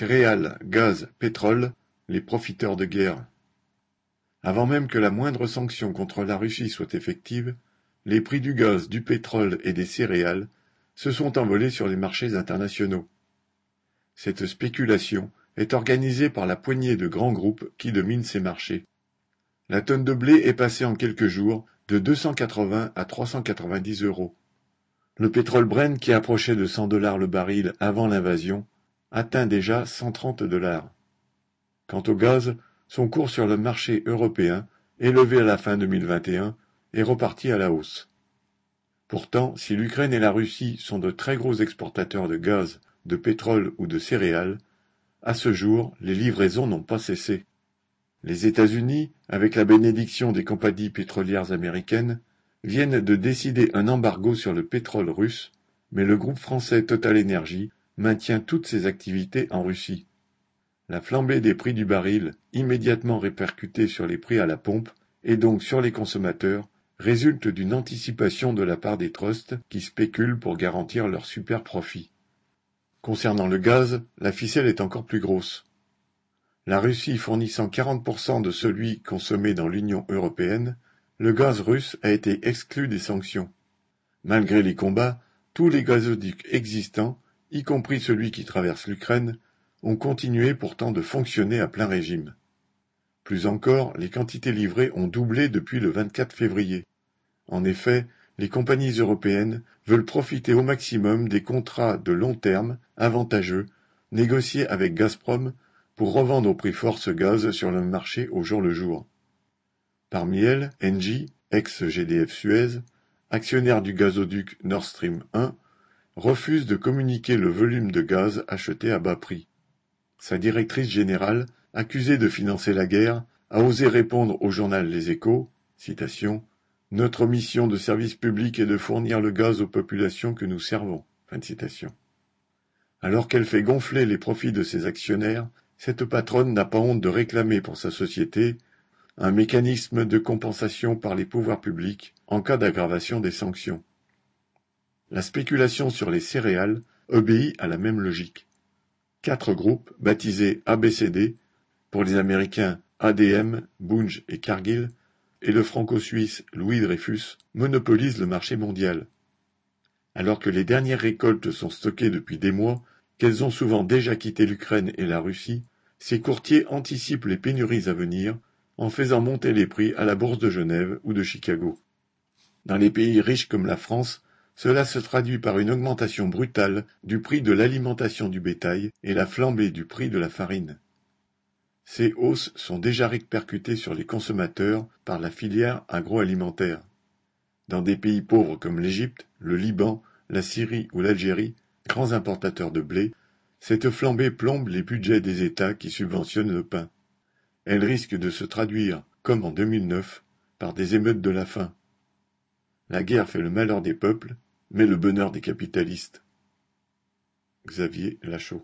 Céréales, gaz, pétrole, les profiteurs de guerre. Avant même que la moindre sanction contre la Russie soit effective, les prix du gaz, du pétrole et des céréales se sont envolés sur les marchés internationaux. Cette spéculation est organisée par la poignée de grands groupes qui dominent ces marchés. La tonne de blé est passée en quelques jours de 280 à 390 euros. Le pétrole Brent qui approchait de 100 dollars le baril avant l'invasion atteint déjà 130 dollars. Quant au gaz, son cours sur le marché européen, élevé à la fin 2021, est reparti à la hausse. Pourtant, si l'Ukraine et la Russie sont de très gros exportateurs de gaz, de pétrole ou de céréales, à ce jour, les livraisons n'ont pas cessé. Les États-Unis, avec la bénédiction des compagnies pétrolières américaines, viennent de décider un embargo sur le pétrole russe, mais le groupe français Total Energy maintient toutes ses activités en Russie. La flambée des prix du baril, immédiatement répercutée sur les prix à la pompe, et donc sur les consommateurs, résulte d'une anticipation de la part des trusts qui spéculent pour garantir leurs super profits. Concernant le gaz, la ficelle est encore plus grosse. La Russie fournissant 40% de celui consommé dans l'Union européenne, le gaz russe a été exclu des sanctions. Malgré les combats, tous les gazoducs existants y compris celui qui traverse l'Ukraine, ont continué pourtant de fonctionner à plein régime. Plus encore, les quantités livrées ont doublé depuis le 24 février. En effet, les compagnies européennes veulent profiter au maximum des contrats de long terme avantageux négociés avec Gazprom pour revendre au prix fort ce gaz sur le marché au jour le jour. Parmi elles, Engie, ex-GDF Suez, actionnaire du gazoduc Nord Stream 1, refuse de communiquer le volume de gaz acheté à bas prix. Sa directrice générale, accusée de financer la guerre, a osé répondre au journal Les Échos Notre mission de service public est de fournir le gaz aux populations que nous servons. Alors qu'elle fait gonfler les profits de ses actionnaires, cette patronne n'a pas honte de réclamer pour sa société un mécanisme de compensation par les pouvoirs publics en cas d'aggravation des sanctions. La spéculation sur les céréales obéit à la même logique. Quatre groupes, baptisés ABCD, pour les Américains ADM, Bunge et Cargill, et le franco-suisse Louis Dreyfus, monopolisent le marché mondial. Alors que les dernières récoltes sont stockées depuis des mois, qu'elles ont souvent déjà quitté l'Ukraine et la Russie, ces courtiers anticipent les pénuries à venir en faisant monter les prix à la bourse de Genève ou de Chicago. Dans les pays riches comme la France, cela se traduit par une augmentation brutale du prix de l'alimentation du bétail et la flambée du prix de la farine. Ces hausses sont déjà répercutées sur les consommateurs par la filière agroalimentaire. Dans des pays pauvres comme l'Égypte, le Liban, la Syrie ou l'Algérie, grands importateurs de blé, cette flambée plombe les budgets des États qui subventionnent le pain. Elle risque de se traduire, comme en 2009, par des émeutes de la faim. La guerre fait le malheur des peuples, mais le bonheur des capitalistes. Xavier Lachaud